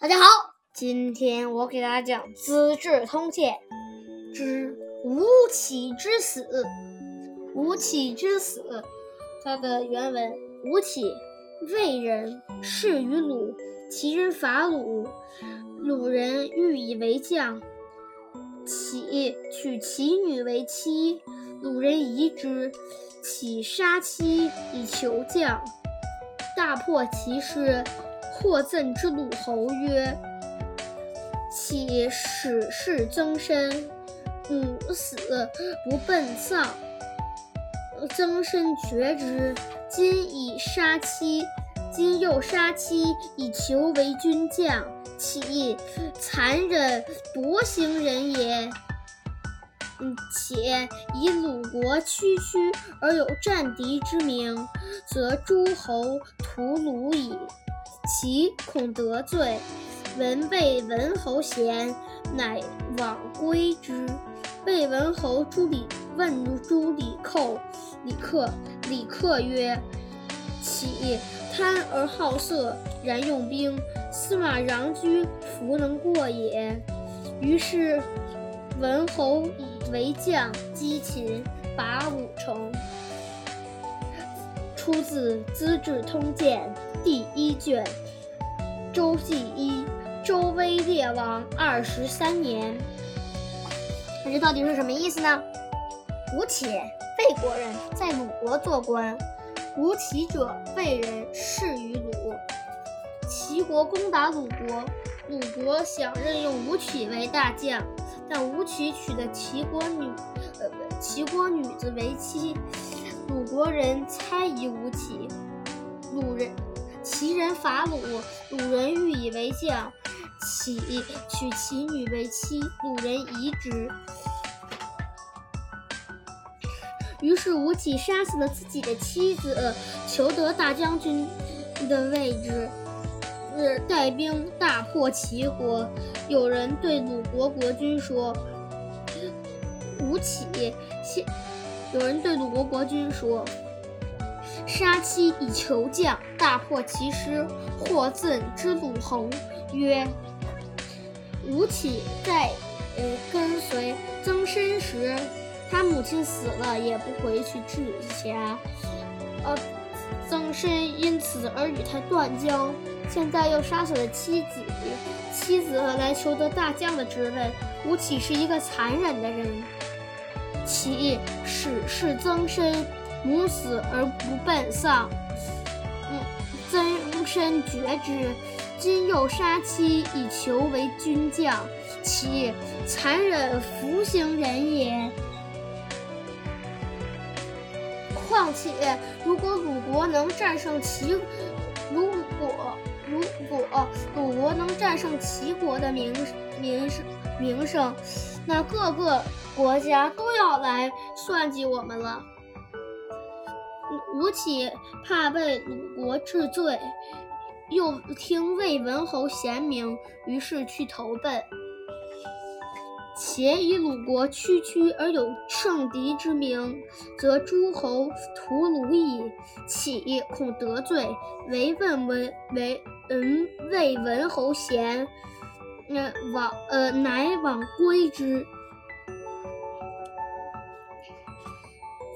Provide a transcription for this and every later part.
大家好，今天我给大家讲《资治通鉴》之吴起之死。吴起之死，它的原文：吴起，魏人，仕于鲁。其人伐鲁，鲁人欲以为将。起娶其女为妻，鲁人疑之，起杀妻以求将，大破其师。或赠之鲁侯曰：“岂使世增身，母死不奔丧。增身绝之，今以杀妻，今又杀妻以求为君将，岂残忍夺行人也？且以鲁国区区而有战敌之名，则诸侯屠鲁矣。”其恐得罪，闻魏文侯贤，乃往归之。魏文侯朱李问朱李寇，李克李克曰：“岂贪而好色，然用兵，司马穰苴弗能过也。”于是文侯以为将击秦，拔五城。出自《资治通鉴》第一卷。周记一，周威烈王二十三年。那这到底是什么意思呢？吴起，魏国人，在鲁国做官。吴起者，魏人，仕于鲁。齐国攻打鲁国，鲁国想任用吴起为大将，但吴起娶的齐国女，呃，齐国女子为妻。鲁国人猜疑吴起，鲁人。齐人伐鲁，鲁人欲以为将，起娶其女为妻，鲁人疑之。于是吴起杀死了自己的妻子，求得大将军的位置，带兵大破齐国。有人对鲁国国君说：“吴起先。”有人对鲁国国君说。杀妻以求将，大破其师。获赠之鲁侯曰：“吴起在呃跟随曾参时，他母亲死了也不回去治家，呃，曾参因此而与他断交。现在又杀死了妻子，妻子来求得大将的职位。吴起是一个残忍的人，其使是曾参。”母死而不奔丧，嗯，曾参觉之。今又杀妻以求为君将，其残忍弗行人也。况且，如果鲁国能战胜齐，如果如果鲁国能战胜齐国的名名声名声，那各个国家都要来算计我们了。吴起怕被鲁国治罪，又听魏文侯贤明，于是去投奔。且以鲁国区区而有胜敌之名，则诸侯屠鲁矣。岂恐得罪，唯问文为嗯魏文侯贤，呃往呃乃往归之。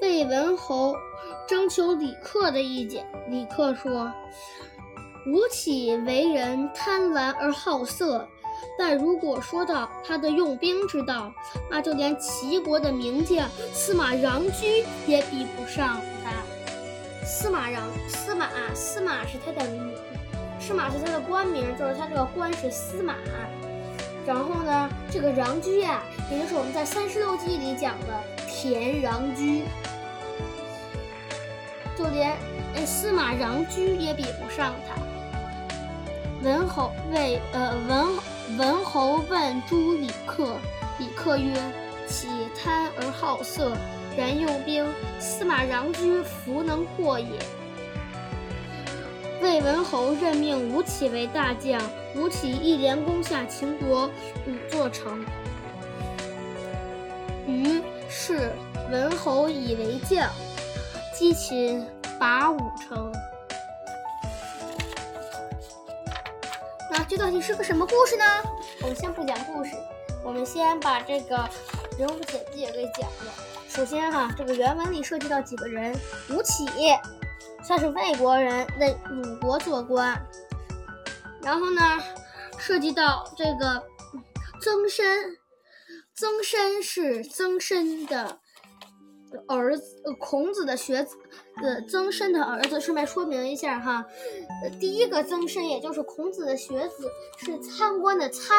魏文侯。征求李克的意见。李克说：“吴起为人贪婪而好色，但如果说到他的用兵之道，那就连齐国的名将司马穰苴也比不上他。司马穰，司马，司马是他的名，司马是他的官名，就是他这个官是司马。然后呢，这个穰苴呀，也就是我们在三十六计里讲的田穰苴。”就连司马穰苴也比不上他。文侯为呃文文侯问诸李克，李克曰：“岂贪而好色，然用兵，司马穰苴弗能过也。”魏文侯任命吴起为大将，吴起一连攻下秦国五座城。于是文侯以为将。击秦拔五城。那这到底是个什么故事呢？我们先不讲故事，我们先把这个人物简介给讲了。首先哈，这个原文里涉及到几个人，吴起算是魏国人，为鲁国做官。然后呢，涉及到这个曾参，曾参是曾参的。儿子，孔子的学子，呃，曾参的儿子。顺便说明一下哈，第一个曾参，也就是孔子的学子，是参观的参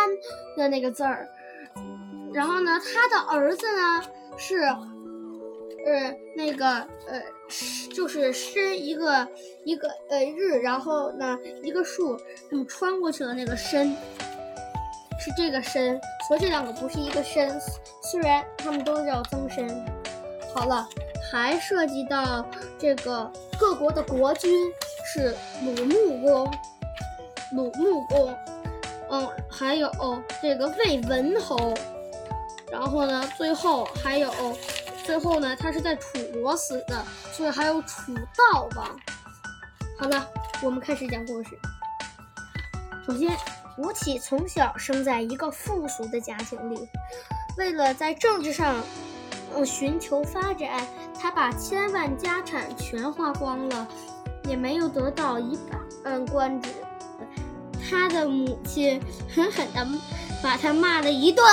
的那个字儿。然后呢，他的儿子呢是，呃，那个呃，就是申一个一个呃日，然后呢一个树，那么穿过去了那个申，是这个申，所以这两个不是一个申，虽然他们都叫曾参。好了，还涉及到这个各国的国君是鲁穆公，鲁穆公，嗯，还有这个魏文侯，然后呢，最后还有，最后呢，他是在楚国死的，所以还有楚悼王。好了，我们开始讲故事。首先，吴起从小生在一个富庶的家庭里，为了在政治上嗯。寻求发展，他把千万家产全花光了，也没有得到一半官职。他的母亲狠狠地把他骂了一顿，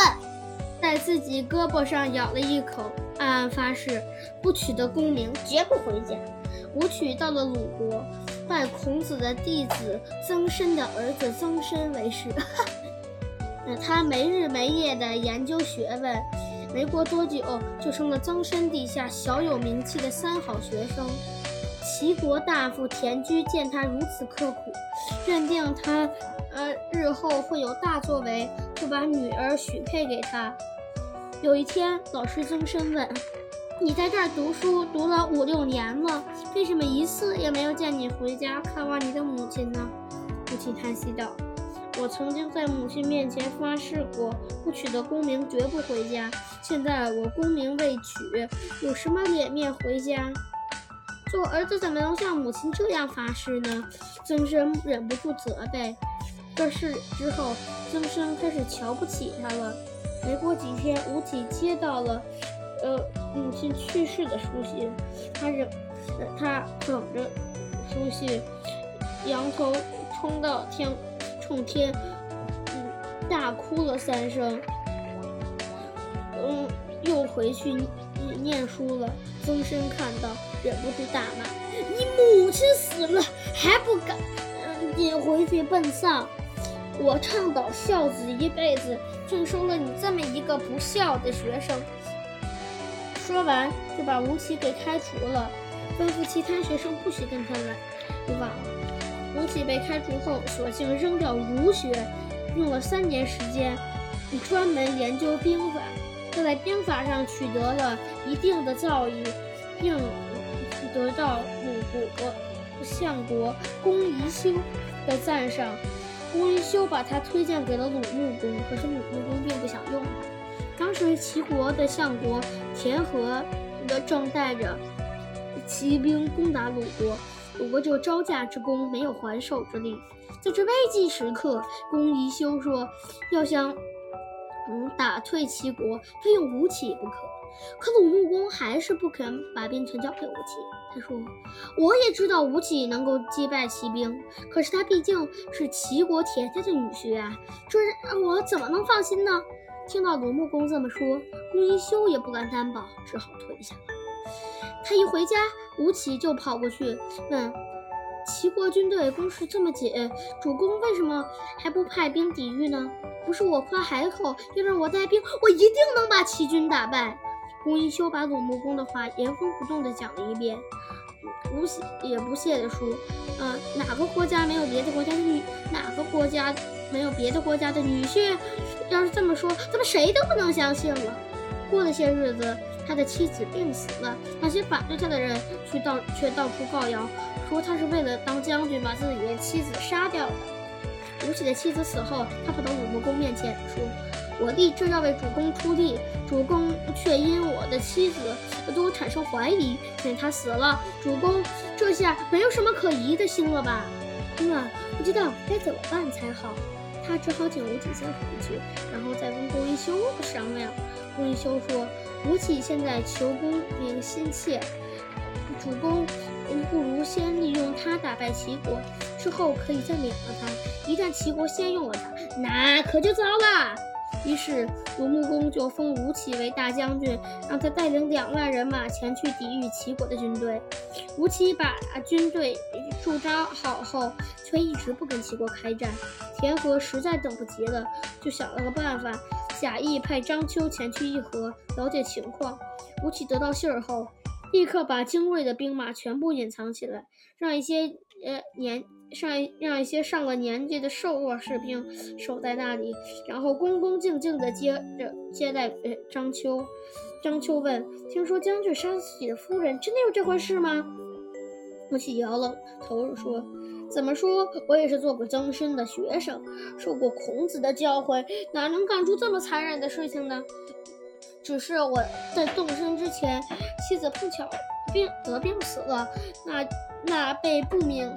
在自己胳膊上咬了一口，暗暗发誓不取得功名，绝不回家。武曲到了鲁国，拜孔子的弟子曾参的儿子曾参为师。他没日没夜地研究学问。没过多久，就成了曾参地下小有名气的三好学生。齐国大夫田居见他如此刻苦，认定他，呃，日后会有大作为，就把女儿许配给他。有一天，老师曾参问：“你在这儿读书读了五六年了，为什么一次也没有见你回家看望你的母亲呢？”父亲叹息道。我曾经在母亲面前发誓过，不取得功名绝不回家。现在我功名未取，有什么脸面回家？做儿子怎么能像母亲这样发誓呢？曾生忍不住责备。这事之后，曾生开始瞧不起他了。没过几天，吴起接到了，呃，母亲去世的书信。他忍，他捧着书信，仰头冲到天。冲天，嗯，大哭了三声，嗯，又回去念念书了。曾参看到，忍不住大骂：“你母亲死了还不赶紧回去奔丧？我倡导孝子一辈子，却收了你这么一个不孝的学生。”说完，就把吴起给开除了，吩咐其他学生不许跟他来往。吴起被开除后，索性扔掉儒学，用了三年时间，专门研究兵法。在兵法上取得了一定的造诣，并得到鲁国相国公宜修的赞赏。公宜修把他推荐给了鲁穆公，可是鲁穆公并不想用他。当时齐国的相国田和的正带着骑兵攻打鲁国。鲁国就招架之功，没有还手之力。在这危急时刻，公宜修说要想嗯打退齐国，非用吴起不可。可鲁穆公还是不肯把兵权交给吴起。他说：“我也知道吴起能够击败齐兵，可是他毕竟是齐国田家的女婿啊，这让我怎么能放心呢？”听到鲁穆公这么说，公宜修也不敢担保，只好退下了。他一回家，吴起就跑过去问：“齐国军队攻势这么紧，主公为什么还不派兵抵御呢？不是我夸海口，要让我带兵，我一定能把齐军打败。”公宜修把鲁穆公的话原封不动地讲了一遍。吴也不屑地说：“嗯，哪个国家没有别的国家的女？哪个国家没有别的国家的女婿？要是这么说，咱们谁都不能相信了。”过了些日子。他的妻子病死了，那些反对他的人却到却到处告谣，说他是为了当将军把自己的妻子杀掉的。吴起的妻子死后，他跑到鲁穆公面前说：“我弟正要为主公出力，主公却因我的妻子对我产生怀疑。现在他死了，主公这下没有什么可疑的心了吧？嗯啊，不知道该怎么办才好。”他只好请吴起先回去，然后再跟公一休商量。公一休说：“吴起现在求功名心切，主公不如先利用他打败齐国，之后可以再免了他。一旦齐国先用了他，那可就糟了。”于是，鲁穆公就封吴起为大将军，让他带领两万人马前去抵御齐国的军队。吴起把军队驻扎好后，却一直不跟齐国开战。田和实在等不及了，就想了个办法，假意派张丘前去议和，了解情况。吴起得到信儿后，立刻把精锐的兵马全部隐藏起来，让一些呃年。上让一些上了年纪的瘦弱士兵守在那里，然后恭恭敬敬地接着接待呃张秋。张秋问：“听说将军杀死自己的夫人，真的有这回事吗？”吴起摇了头说：“怎么说我也是做过曾参的学生，受过孔子的教诲，哪能干出这么残忍的事情呢？只是我在动身之前，妻子碰巧病得病死了，那那被不明。”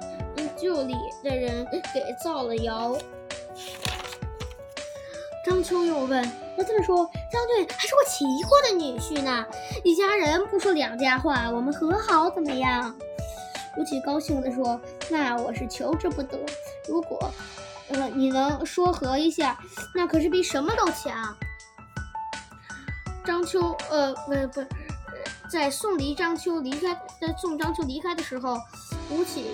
旧里的人给造了谣。张秋又问：“那这么说，将军还是我齐国的女婿呢？一家人不说两家话，我们和好怎么样？”吴起高兴地说：“那我是求之不得。如果，呃，你能说和一下，那可是比什么都强。”张秋，呃，不不，在送离张秋离开，在送张秋离开的时候，吴起。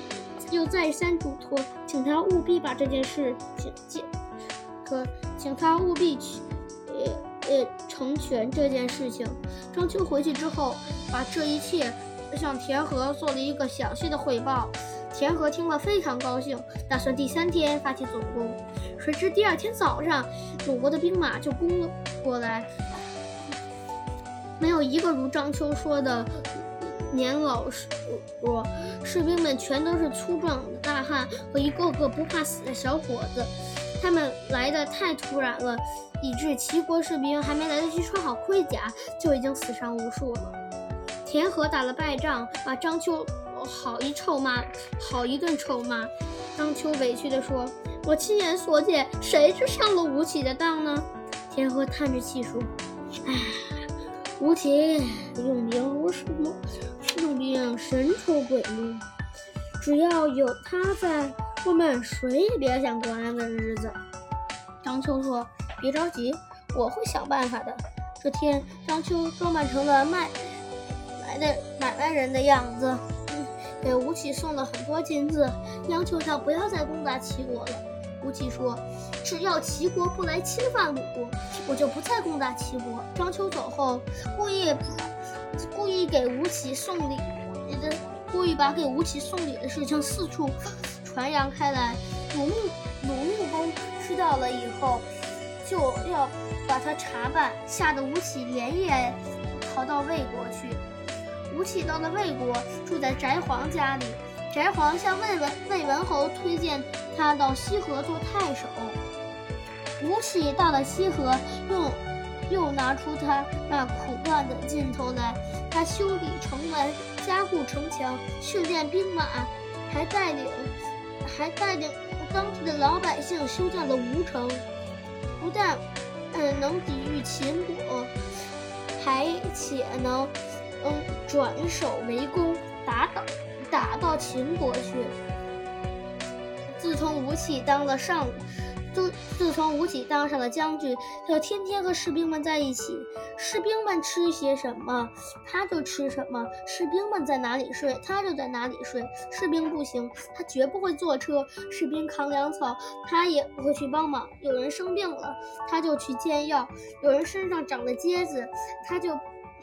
又再三嘱托，请他务必把这件事请解，可请他务必去，呃呃成全这件事情。张秋回去之后，把这一切向田和做了一个详细的汇报。田和听了非常高兴，打算第三天发起总攻。谁知第二天早上，鲁国的兵马就攻了过来，没有一个如张秋说的。年老士我士兵们全都是粗壮的大汉和一个个不怕死的小伙子，他们来的太突然了，以致齐国士兵还没来得及穿好盔甲，就已经死伤无数了。田和打了败仗，把张秋好一臭骂，好一顿臭骂。张秋委屈地说：“我亲眼所见，谁是上了吴起的当呢？”田和叹着气说：“唉，吴起用兵如什么？”用兵神出鬼没，只要有他在，我们谁也别想过安稳日子。张秋说：“别着急，我会想办法的。”这天，张秋装扮成了卖的买卖人的样子，嗯给吴起送了很多金子，央求他不要再攻打齐国了。吴起说：“只要齐国不来侵犯鲁国，我就不再攻打齐国。”张秋走后，故意。故意给吴起送礼的，故意把给吴起送礼的事情四处传扬开来。鲁穆鲁穆公知道了以后，就要把他查办，吓得吴起连夜逃到魏国去。吴起到了魏国，住在翟皇家里。翟皇向魏文魏文侯推荐他到西河做太守。吴起到了西河，又又拿出他那苦干的劲头来。他修理城门，加固城墙，训练兵马，还带领还带领当地的老百姓修建了吴城。不但嗯能抵御秦国，还且能嗯转守为攻，打倒打到秦国去。自从吴起当了上。自自从吴起当上了将军，他就天天和士兵们在一起。士兵们吃些什么，他就吃什么；士兵们在哪里睡，他就在哪里睡。士兵不行，他绝不会坐车；士兵扛粮草，他也不会去帮忙。有人生病了，他就去煎药；有人身上长了疖子，他就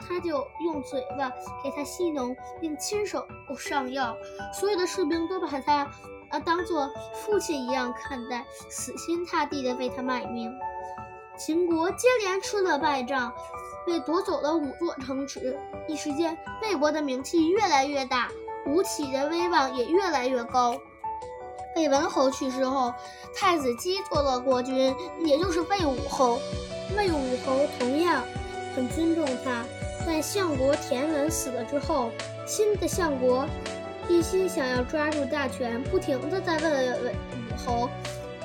他就用嘴巴给他吸脓，并亲手上药。所有的士兵都把他。啊，当做父亲一样看待，死心塌地地为他卖命。秦国接连吃了败仗，被夺走了五座城池，一时间魏国的名气越来越大，吴起的威望也越来越高。魏文侯去世后，太子姬做了国君，也就是魏武侯。魏武侯同样很尊重他。在相国田文死了之后，新的相国。一心想要抓住大权，不停的在问武侯：“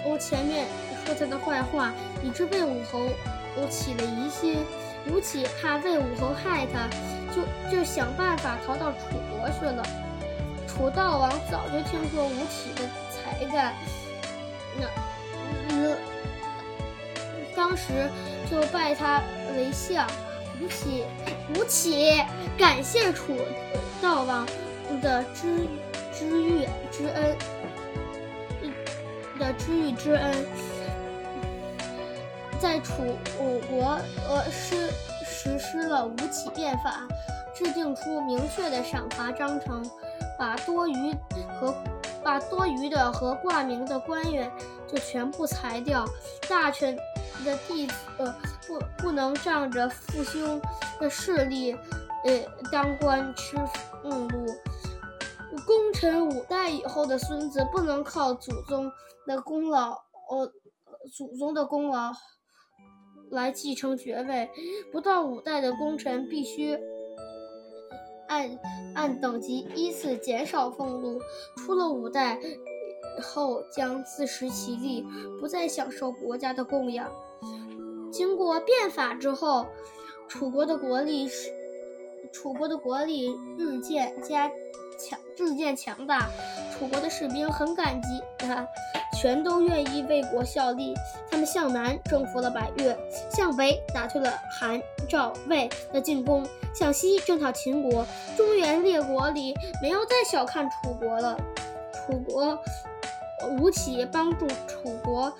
我前面说他的坏话，以致魏武侯哦起了疑心。吴起怕魏武侯害他，就就想办法逃到楚国去了。楚悼王早就听说吴起的才干，那呃，当时就拜他为相。吴起，吴起感谢楚悼王的知知遇之恩，的知遇之恩。在楚国，呃，施实施了吴起变法，制定出明确的赏罚章程，把多余和把多余的和挂名的官员就全部裁掉，大臣的弟子呃不不能仗着父兄的势力，呃当官吃俸禄，功臣五代以后的孙子不能靠祖宗的功劳，哦祖宗的功劳。来继承爵位，不到五代的功臣必须按按等级依次减少俸禄，出了五代后将自食其力，不再享受国家的供养。经过变法之后，楚国的国力是楚国的国力日渐加强，日渐强大。楚国的士兵很感激他。全都愿意为国效力。他们向南征服了百越，向北打退了韩、赵、魏的进攻，向西征讨秦国。中原列国里没有再小看楚国了。楚国吴起帮助楚国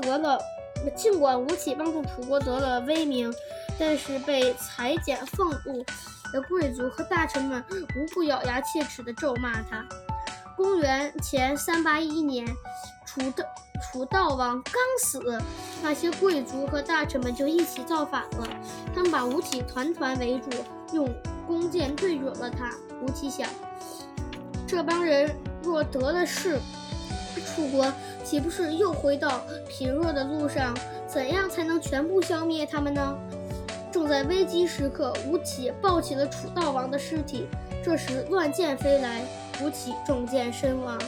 得了，尽管吴起帮助楚国得了威名，但是被裁减俸禄的贵族和大臣们无不咬牙切齿地咒骂他。公元前三八一年。楚的楚悼王刚死，那些贵族和大臣们就一起造反了。他们把吴起团团围住，用弓箭对准了他。吴起想：这帮人若得了势，楚国岂不是又回到贫弱的路上？怎样才能全部消灭他们呢？正在危机时刻，吴起抱起了楚悼王的尸体。这时，乱箭飞来，吴起中箭身亡。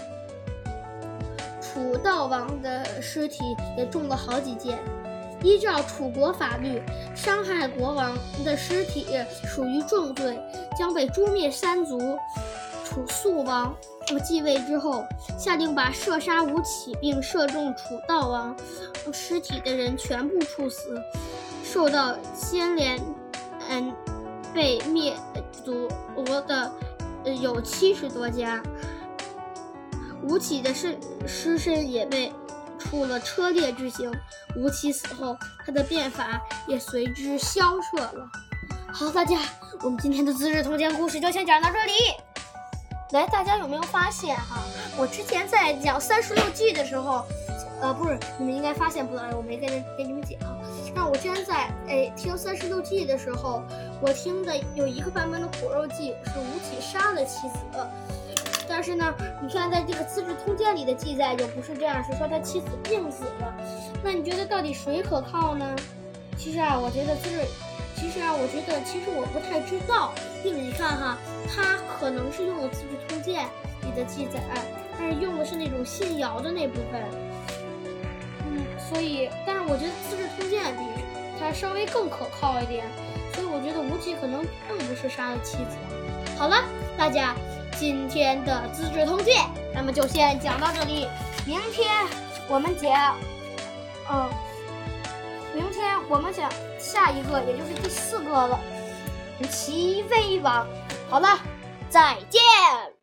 楚悼王的尸体也中了好几箭。依照楚国法律，伤害国王的尸体属于重罪，将被诛灭三族。楚肃王继位之后，下令把射杀吴起并射中楚悼王尸体的人全部处死。受到牵连，嗯，被灭族的有七十多家。吴起的尸尸身也被处了车裂之刑。吴起死后，他的变法也随之消撤了。好，大家，我们今天的《资治通鉴》故事就先讲到这里。来，大家有没有发现哈？我之前在讲《三十六计》的时候，呃，不是，你们应该发现不了，我没跟跟你们讲。那我之前在哎听《三十六计》的时候，我听的有一个版本的《苦肉计》是吴起杀了妻子。但是呢，你看在这个《资治通鉴》里的记载就不是这样，是说他妻子病死了。那你觉得到底谁可靠呢？其实啊，我觉得资治，其实啊，我觉得其实我不太知道。因为你看哈，他可能是用了《资治通鉴》里的记载，但是用的是那种信尧的那部分。嗯，所以，但是我觉得《资治通鉴》比它稍微更可靠一点。所以我觉得吴起可能并不是杀了妻子。好了，大家。今天的《资治通鉴》，那么就先讲到这里。明天我们讲，嗯，明天我们讲下一个，也就是第四个了，齐威王。好了，再见。